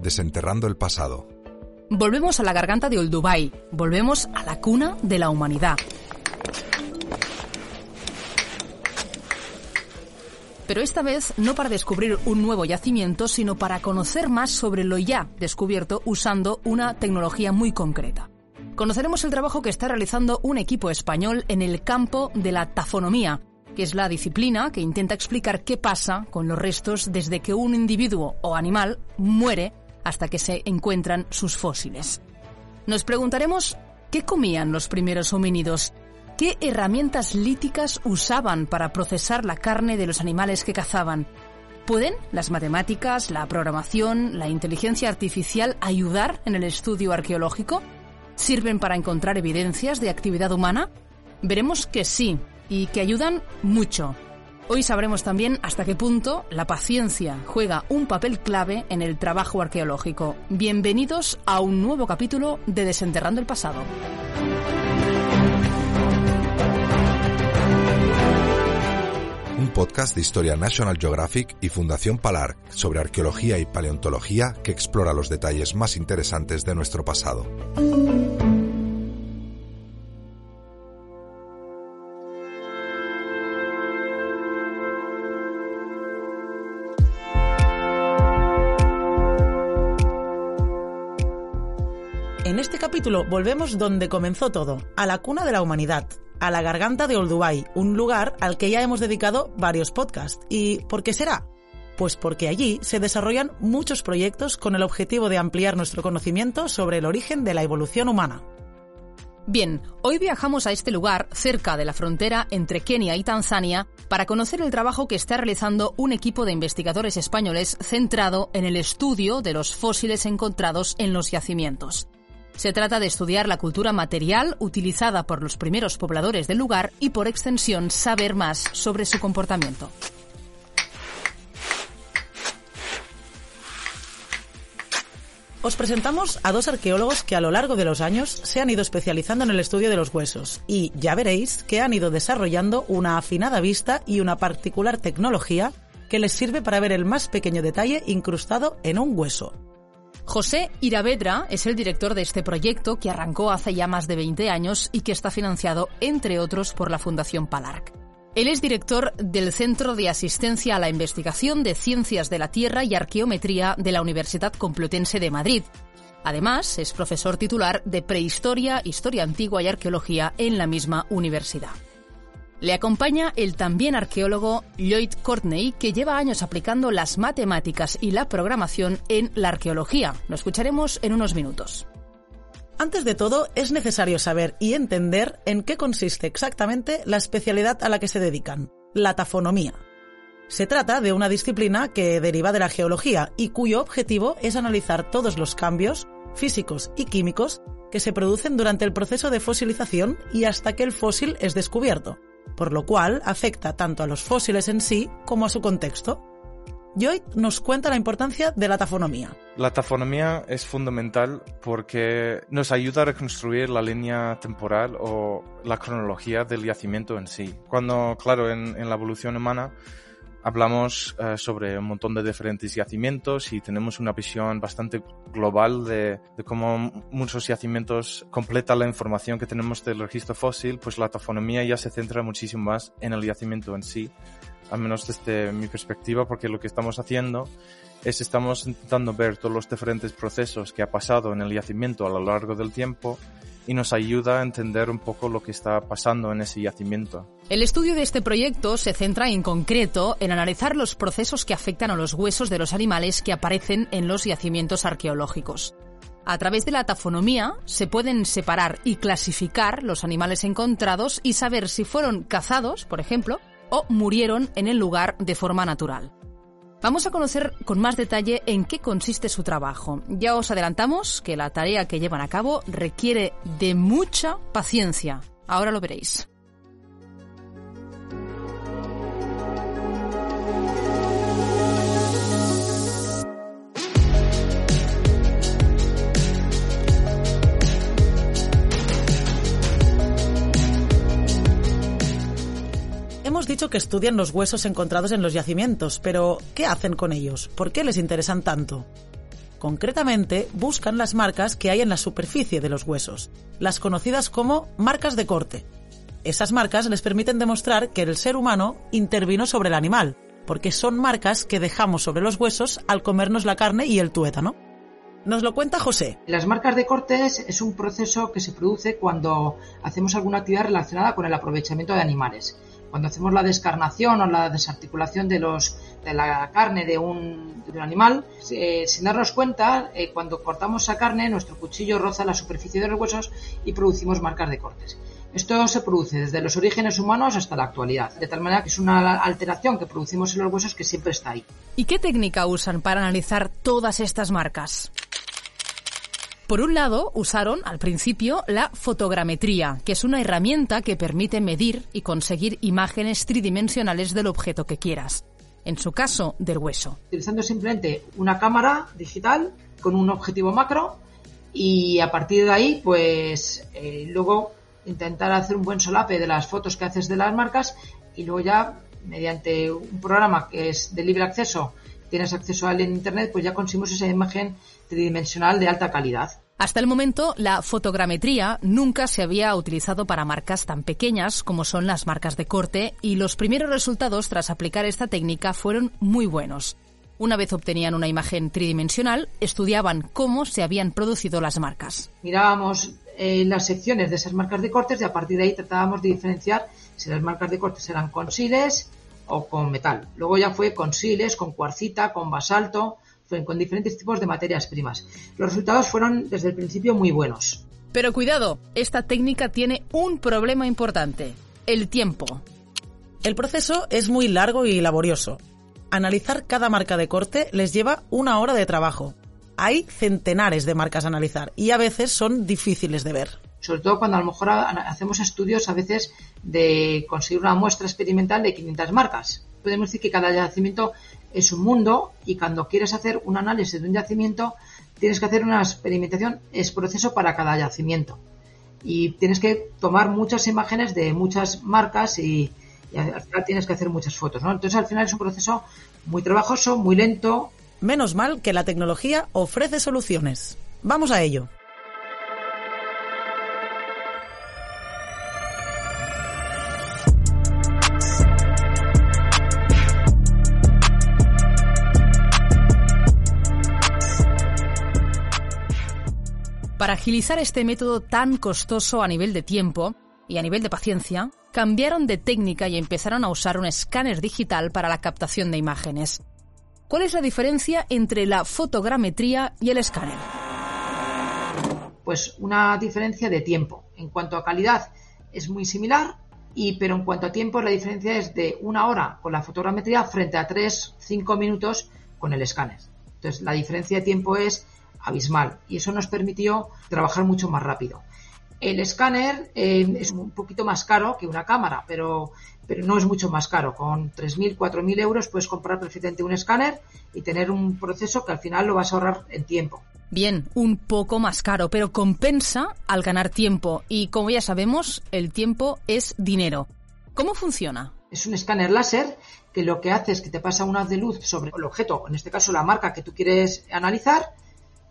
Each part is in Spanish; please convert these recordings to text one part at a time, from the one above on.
Desenterrando el pasado. Volvemos a la garganta de Olduvai, volvemos a la cuna de la humanidad. Pero esta vez no para descubrir un nuevo yacimiento, sino para conocer más sobre lo ya descubierto usando una tecnología muy concreta. Conoceremos el trabajo que está realizando un equipo español en el campo de la tafonomía, que es la disciplina que intenta explicar qué pasa con los restos desde que un individuo o animal muere hasta que se encuentran sus fósiles. Nos preguntaremos qué comían los primeros homínidos, qué herramientas líticas usaban para procesar la carne de los animales que cazaban. ¿Pueden las matemáticas, la programación, la inteligencia artificial ayudar en el estudio arqueológico? ¿Sirven para encontrar evidencias de actividad humana? Veremos que sí, y que ayudan mucho. Hoy sabremos también hasta qué punto la paciencia juega un papel clave en el trabajo arqueológico. Bienvenidos a un nuevo capítulo de Desenterrando el Pasado. Un podcast de Historia National Geographic y Fundación Palar sobre arqueología y paleontología que explora los detalles más interesantes de nuestro pasado. Volvemos donde comenzó todo, a la cuna de la humanidad, a la garganta de Olduvai, un lugar al que ya hemos dedicado varios podcasts. ¿Y por qué será? Pues porque allí se desarrollan muchos proyectos con el objetivo de ampliar nuestro conocimiento sobre el origen de la evolución humana. Bien, hoy viajamos a este lugar, cerca de la frontera entre Kenia y Tanzania, para conocer el trabajo que está realizando un equipo de investigadores españoles centrado en el estudio de los fósiles encontrados en los yacimientos. Se trata de estudiar la cultura material utilizada por los primeros pobladores del lugar y por extensión saber más sobre su comportamiento. Os presentamos a dos arqueólogos que a lo largo de los años se han ido especializando en el estudio de los huesos y ya veréis que han ido desarrollando una afinada vista y una particular tecnología que les sirve para ver el más pequeño detalle incrustado en un hueso. José Iravedra es el director de este proyecto que arrancó hace ya más de 20 años y que está financiado, entre otros, por la Fundación Palarc. Él es director del Centro de Asistencia a la Investigación de Ciencias de la Tierra y Arqueometría de la Universidad Complutense de Madrid. Además, es profesor titular de Prehistoria, Historia Antigua y Arqueología en la misma universidad. Le acompaña el también arqueólogo Lloyd Courtney, que lleva años aplicando las matemáticas y la programación en la arqueología. Lo escucharemos en unos minutos. Antes de todo, es necesario saber y entender en qué consiste exactamente la especialidad a la que se dedican, la tafonomía. Se trata de una disciplina que deriva de la geología y cuyo objetivo es analizar todos los cambios físicos y químicos que se producen durante el proceso de fosilización y hasta que el fósil es descubierto, por lo cual afecta tanto a los fósiles en sí como a su contexto. Joy nos cuenta la importancia de la tafonomía. La tafonomía es fundamental porque nos ayuda a reconstruir la línea temporal o la cronología del yacimiento en sí. Cuando, claro, en, en la evolución humana hablamos uh, sobre un montón de diferentes yacimientos y tenemos una visión bastante global de, de, cómo muchos yacimientos completan la información que tenemos del registro fósil, pues la tafonomía ya se centra muchísimo más en el yacimiento en sí, al menos desde mi perspectiva, porque lo que estamos haciendo es estamos intentando ver todos los diferentes procesos que ha pasado en el yacimiento a lo largo del tiempo y nos ayuda a entender un poco lo que está pasando en ese yacimiento. El estudio de este proyecto se centra en concreto en analizar los procesos que afectan a los huesos de los animales que aparecen en los yacimientos arqueológicos. A través de la tafonomía se pueden separar y clasificar los animales encontrados y saber si fueron cazados, por ejemplo, o murieron en el lugar de forma natural. Vamos a conocer con más detalle en qué consiste su trabajo. Ya os adelantamos que la tarea que llevan a cabo requiere de mucha paciencia. Ahora lo veréis. Hemos dicho que estudian los huesos encontrados en los yacimientos, pero ¿qué hacen con ellos? ¿Por qué les interesan tanto? Concretamente, buscan las marcas que hay en la superficie de los huesos, las conocidas como marcas de corte. Esas marcas les permiten demostrar que el ser humano intervino sobre el animal, porque son marcas que dejamos sobre los huesos al comernos la carne y el tuétano. Nos lo cuenta José. Las marcas de cortes es un proceso que se produce cuando hacemos alguna actividad relacionada con el aprovechamiento de animales cuando hacemos la descarnación o la desarticulación de, los, de la carne de un, animal, eh, sin darnos cuenta, eh, cuando cortamos esa carne, nuestro cuchillo roza la superficie de los huesos y producimos marcas de cortes. Esto se produce desde los orígenes humanos hasta la actualidad, de tal manera que es una alteración que producimos en los huesos que siempre está ahí. ¿Y qué técnica usan para analizar todas estas marcas? Por un lado, usaron al principio la fotogrametría, que es una herramienta que permite medir y conseguir imágenes tridimensionales del objeto que quieras. En su caso, del hueso. Utilizando simplemente una cámara digital con un objetivo macro y a partir de ahí, pues eh, luego intentar hacer un buen solape de las fotos que haces de las marcas y luego ya mediante un programa que es de libre acceso, tienes acceso a él en internet, pues ya conseguimos esa imagen tridimensional de alta calidad. Hasta el momento, la fotogrametría nunca se había utilizado para marcas tan pequeñas como son las marcas de corte y los primeros resultados tras aplicar esta técnica fueron muy buenos. Una vez obtenían una imagen tridimensional, estudiaban cómo se habían producido las marcas. Mirábamos eh, las secciones de esas marcas de cortes y a partir de ahí tratábamos de diferenciar si las marcas de cortes eran con siles o con metal. Luego ya fue con siles, con cuarcita, con basalto, con diferentes tipos de materias primas. Los resultados fueron desde el principio muy buenos. Pero cuidado, esta técnica tiene un problema importante, el tiempo. El proceso es muy largo y laborioso. Analizar cada marca de corte les lleva una hora de trabajo. Hay centenares de marcas a analizar y a veces son difíciles de ver. Sobre todo cuando a lo mejor hacemos estudios a veces de conseguir una muestra experimental de 500 marcas. Podemos decir que cada yacimiento es un mundo y cuando quieres hacer un análisis de un yacimiento tienes que hacer una experimentación, es proceso para cada yacimiento. Y tienes que tomar muchas imágenes de muchas marcas y, al final tienes que hacer muchas fotos. ¿no? Entonces al final es un proceso muy trabajoso, muy lento. Menos mal que la tecnología ofrece soluciones. Vamos a ello. Para agilizar este método tan costoso a nivel de tiempo y a nivel de paciencia, cambiaron de técnica y empezaron a usar un escáner digital para la captación de imágenes. ¿Cuál es la diferencia entre la fotogrametría y el escáner? Pues una diferencia de tiempo. En cuanto a calidad es muy similar, y, pero en cuanto a tiempo la diferencia es de una hora con la fotogrametría frente a tres, cinco minutos con el escáner. Entonces la diferencia de tiempo es abismal y eso nos permitió trabajar mucho más rápido. El escáner eh, es un poquito más caro que una cámara, pero, pero no es mucho más caro. Con 3.000, 4.000 euros puedes comprar perfectamente un escáner y tener un proceso que al final lo vas a ahorrar en tiempo. Bien, un poco más caro, pero compensa al ganar tiempo. Y como ya sabemos, el tiempo es dinero. ¿Cómo funciona? Es un escáner láser que lo que hace es que te pasa un haz de luz sobre el objeto, en este caso la marca que tú quieres analizar,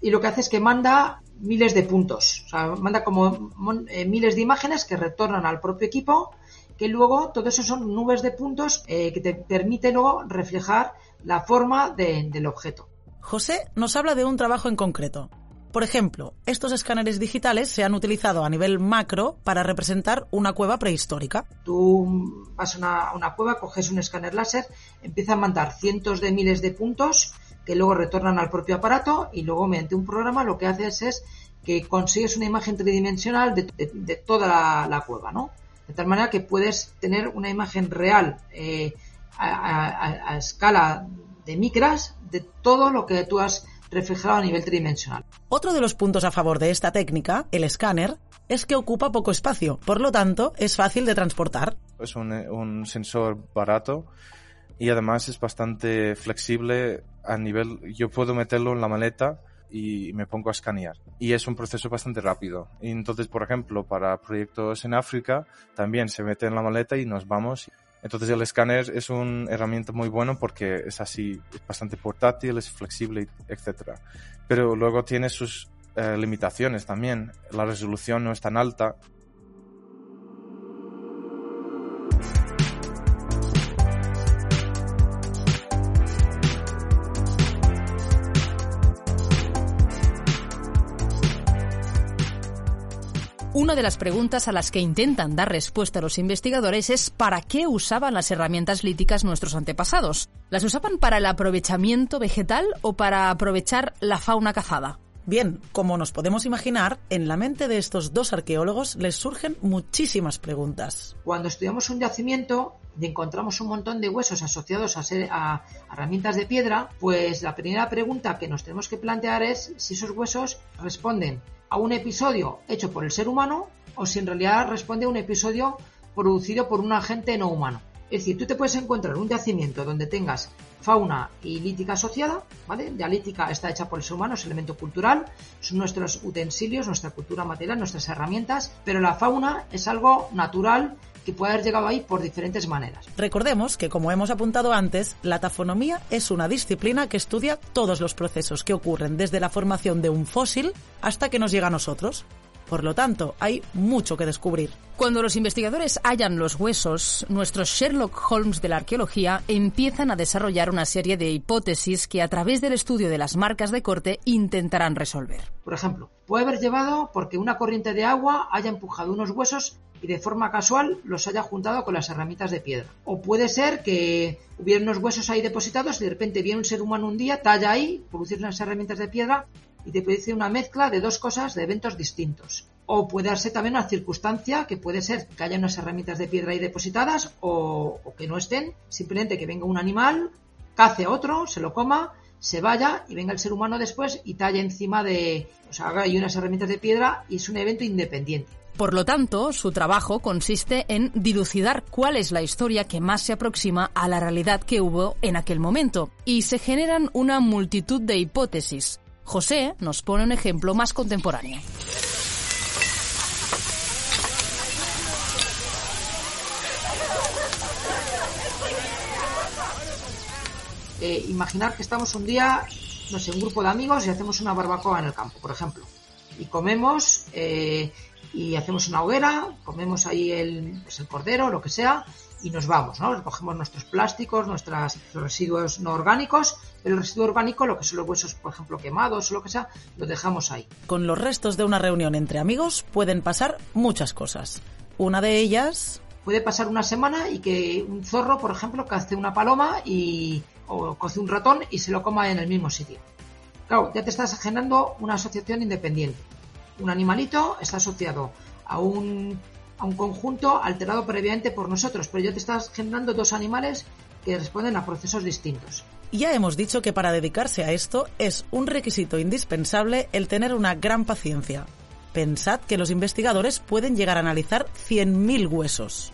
y lo que hace es que manda miles de puntos, o sea, manda como eh, miles de imágenes que retornan al propio equipo, que luego todo eso son nubes de puntos eh, que te permite luego reflejar la forma del objeto. José nos habla de un trabajo en concreto. Por ejemplo, estos escáneres digitales se han utilizado a nivel macro para representar una cueva prehistórica. Tú vas a una cueva, coges un escáner láser, empieza a mandar cientos de miles de puntos que luego retornan al propio aparato y luego mediante un programa lo que haces es que consigues una imagen tridimensional de, toda la, cueva, ¿no? De tal manera que puedes tener una imagen real eh, a, escala de micras de todo lo que tú has reflejado a nivel tridimensional. Otro de los puntos a favor de esta técnica, el escáner, es que ocupa poco espacio, por lo tanto es fácil de transportar. Es un, un sensor barato y además es bastante flexible a nivel, yo puedo meterlo en la maleta y me pongo a escanear. Y es un proceso bastante rápido. Entonces, por ejemplo, para proyectos en África, también se mete en la maleta y nos vamos. Entonces el escáner es una herramienta muy buena porque es así, es bastante portátil, es flexible, etc. Pero luego tiene sus eh, limitaciones también. La resolución no es tan alta Una de las preguntas a las que intentan dar respuesta los investigadores es ¿para qué usaban las herramientas líticas nuestros antepasados? ¿Las usaban para el aprovechamiento vegetal o para aprovechar la fauna cazada? Bien, como nos podemos imaginar, en la mente de estos dos arqueólogos les surgen muchísimas preguntas. Cuando estudiamos un yacimiento y encontramos un montón de huesos asociados a, a, herramientas de piedra, pues la primera pregunta que nos tenemos que plantear es si esos huesos responden a un episodio hecho por el ser humano o si en realidad responde a un episodio producido por un agente no humano. Es decir, tú te puedes encontrar un yacimiento donde tengas fauna y lítica asociada, ¿vale? La lítica está hecha por el ser humano, es elemento cultural, son nuestros utensilios, nuestra cultura material, nuestras herramientas, pero la fauna es algo natural que puede haber llegado ahí por diferentes maneras. Recordemos que, como hemos apuntado antes, la tafonomía es una disciplina que estudia todos los procesos que ocurren desde la formación de un fósil hasta que nos llega a nosotros. Por lo tanto, hay mucho que descubrir. Cuando los investigadores hallan los huesos, nuestros Sherlock Holmes de la arqueología empiezan a desarrollar una serie de hipótesis que a través del estudio de las marcas de corte intentarán resolver. Por ejemplo, puede haber llevado porque una corriente de agua haya empujado unos huesos y de forma casual los haya juntado con las herramientas de piedra. O puede ser que hubiera unos huesos ahí depositados y de repente viene un ser humano un día, talla ahí, produce unas herramientas de piedra y te produce una mezcla de dos cosas de eventos distintos. O puede darse también una circunstancia que puede ser que haya unas herramientas de piedra ahí depositadas o, que no estén, simplemente que venga un animal, cace a otro, se lo coma se vaya y venga el ser humano después y talle encima de, o sea, haga ahí unas herramientas de piedra y es un evento independiente. Por lo tanto, su trabajo consiste en dilucidar cuál es la historia que más se aproxima a la realidad que hubo en aquel momento, y se generan una multitud de hipótesis. José nos pone un ejemplo más contemporáneo. Eh, imaginar que estamos un día, no sé, un grupo de amigos y hacemos una barbacoa en el campo, por ejemplo. Y comemos eh, y hacemos una hoguera, comemos ahí el, pues el cordero, lo que sea, y nos vamos, ¿no? Recogemos nuestros plásticos, nuestros residuos no orgánicos, el residuo orgánico, lo que son los huesos, por ejemplo, quemados o lo que sea, lo dejamos ahí. Con los restos de una reunión entre amigos pueden pasar muchas cosas. Una de ellas... Puede pasar una semana y que un zorro, por ejemplo, cace una paloma y, o coce un ratón y se lo coma en el mismo sitio. Claro, ya te estás generando una asociación independiente un animalito está asociado a un, a un conjunto alterado previamente por nosotros, pero ya te estás generando dos animales que responden a procesos distintos. Ya hemos dicho que para dedicarse a esto es un requisito indispensable el tener una gran paciencia. Pensad que los investigadores pueden llegar a analizar 100.000 huesos.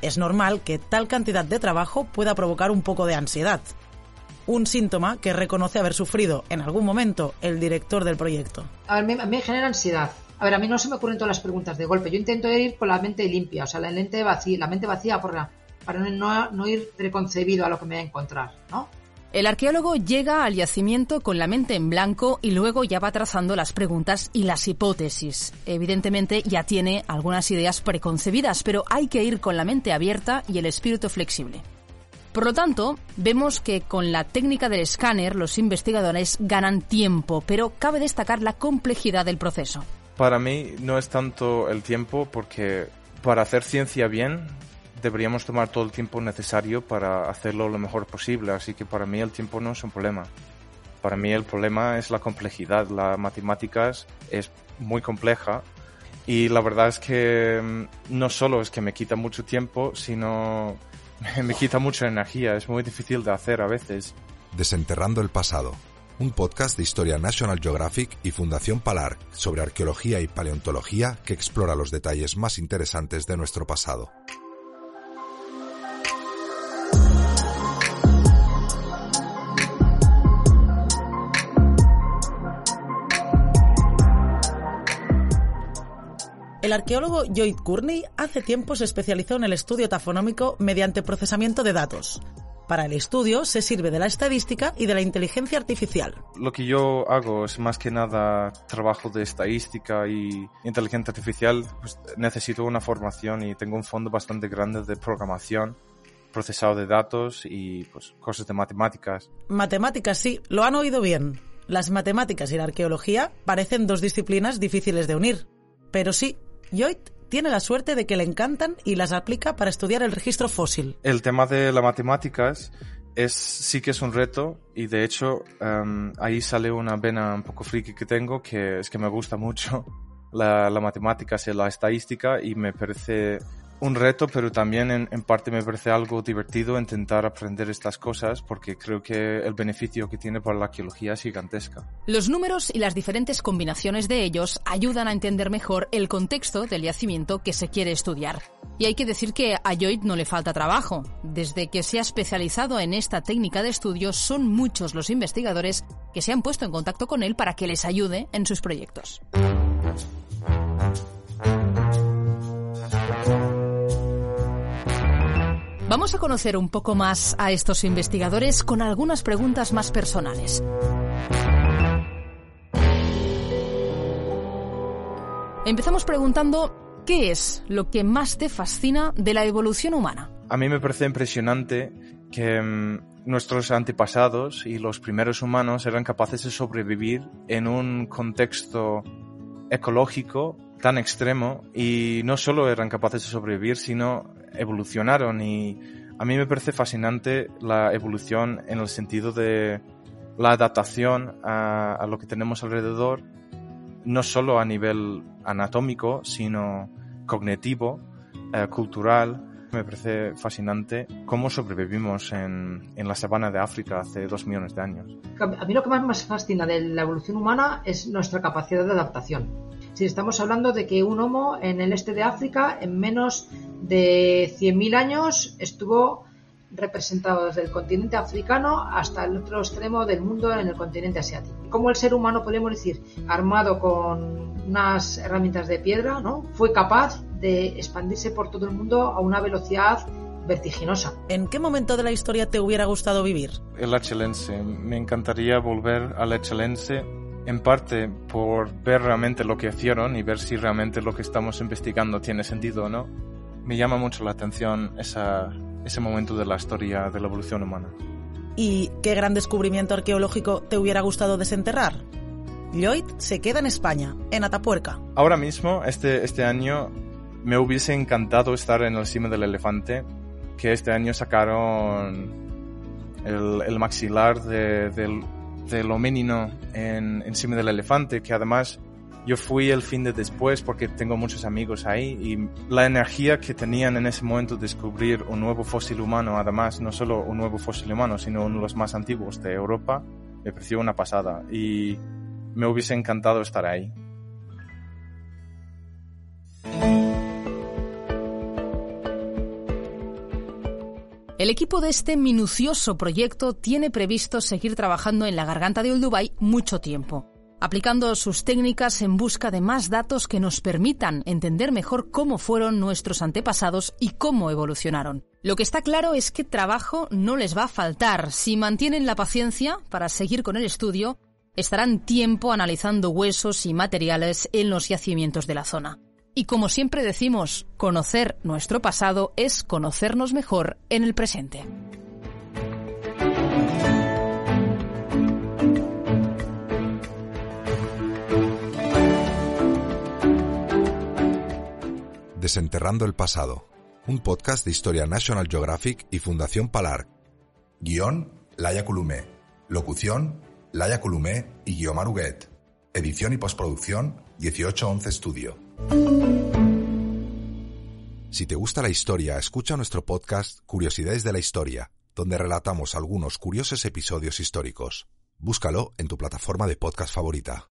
Es normal que tal cantidad de trabajo pueda provocar un poco de ansiedad. Un síntoma que reconoce haber sufrido en algún momento el director del proyecto. A ver, a mí me genera ansiedad. A ver, a mí no se me ocurren todas las preguntas de golpe. Yo intento ir con la mente limpia, o sea, la mente vacía, la mente vacía para, para no, no ir preconcebido a lo que me voy a encontrar, ¿no? El arqueólogo llega al yacimiento con la mente en blanco y luego ya va trazando las preguntas y las hipótesis. Evidentemente ya tiene algunas ideas preconcebidas, pero hay que ir con la mente abierta y el espíritu flexible. Por lo tanto, vemos que con la técnica del escáner los investigadores ganan tiempo, pero cabe destacar la complejidad del proceso. Para mí no es tanto el tiempo porque para hacer ciencia bien deberíamos tomar todo el tiempo necesario para hacerlo lo mejor posible, así que para mí el tiempo no es un problema. Para mí el problema es la complejidad, la matemáticas es muy compleja Y la verdad es que mm, no solo es que me quita mucho tiempo, sino me quita mucha energía. Es muy difícil de hacer a veces. Desenterrando el pasado. Un podcast de historia National Geographic y Fundación Palar sobre arqueología y paleontología que explora los detalles más interesantes de nuestro pasado. El arqueólogo Lloyd Courtney hace tiempo se especializó en el estudio tafonómico mediante procesamiento de datos. Para el estudio se sirve de la estadística y de la inteligencia artificial. Lo que yo hago es más que nada trabajo de estadística y inteligencia artificial. Pues necesito una formación y tengo un fondo bastante grande de programación, procesado de datos y pues, cosas de matemáticas. Matemáticas, sí, lo han oído bien. Las matemáticas y la arqueología parecen dos disciplinas difíciles de unir. Pero sí, Lloyd tiene la suerte de que le encantan y las aplica para estudiar el registro fósil. El tema de las matemáticas es, sí que es un reto y de hecho em, ahí sale una vena un poco friki que tengo que es que me gusta mucho la, la matemática y la estadística y me parece un reto, pero también en, parte me parece algo divertido intentar aprender estas cosas porque creo que el beneficio que tiene para la arqueología es gigantesca. Los números y las diferentes combinaciones de ellos ayudan a entender mejor el contexto del yacimiento que se quiere estudiar. Y hay que decir que a Lloyd no le falta trabajo. Desde que se ha especializado en esta técnica de estudio, son muchos los investigadores que se han puesto en contacto con él para que les ayude en sus proyectos. Vamos a conocer un poco más a estos investigadores con algunas preguntas más personales. Empezamos preguntando, ¿qué es lo que más te fascina de la evolución humana? A mí me parece impresionante que um, nuestros antepasados y los primeros humanos eran capaces de sobrevivir en un contexto ecológico tan extremo y no solo eran capaces de sobrevivir, sino evolucionaron y a mí me parece fascinante la evolución en el sentido de la adaptación a, lo que tenemos alrededor, no solo a nivel anatómico, sino cognitivo, eh, cultural. Me parece fascinante cómo sobrevivimos en, en, la sabana de África hace dos millones de años. A mí lo que más me fascina de la evolución humana es nuestra capacidad de adaptación. Si estamos hablando de que un homo en el este de África en menos de 100.000 años estuvo representado desde el continente africano hasta el otro extremo del mundo en el continente asiático. Como el ser humano, podemos decir, armado con unas herramientas de piedra, ¿no? fue capaz de expandirse por todo el mundo a una velocidad vertiginosa. ¿En qué momento de la historia te hubiera gustado vivir? El Achelense. Me encantaría volver al Achelense en parte por ver realmente lo que hicieron y ver si realmente lo que estamos investigando tiene sentido o no me llama mucho la atención esa, ese momento de la historia de la evolución humana. ¿Y qué gran descubrimiento arqueológico te hubiera gustado desenterrar? Lloyd se queda en España, en Atapuerca. Ahora mismo, este, este año, me hubiese encantado estar en el cima del elefante, que este año sacaron el, el maxilar de, del, del homínino en, encima del elefante, que además yo fui el fin de después porque tengo muchos amigos ahí y la energía que tenían en ese momento de descubrir un nuevo fósil humano, además no solo un nuevo fósil humano, sino uno de los más antiguos de Europa, me pareció una pasada y me hubiese encantado estar ahí. Equipo de este minucioso proyecto tiene previsto seguir trabajando en la garganta de Olduvai mucho tiempo aplicando sus técnicas en busca de más datos que nos permitan entender mejor cómo fueron nuestros antepasados y cómo evolucionaron. Lo que está claro es que trabajo no les va a faltar. Si mantienen la paciencia para seguir con el estudio, estarán tiempo analizando huesos y materiales en los yacimientos de la zona. Y como siempre decimos, conocer nuestro pasado es conocernos mejor en el presente. Desenterrando el pasado, un podcast de historia National Geographic y Fundación Palar. Guión, Laia. Locución, Laia Columé y Huguet. Edición y postproducción, 1811 Studio. Si te gusta la historia, escucha nuestro podcast Curiosidades de la Historia, donde relatamos algunos curiosos episodios históricos. Búscalo en tu plataforma de podcast favorita.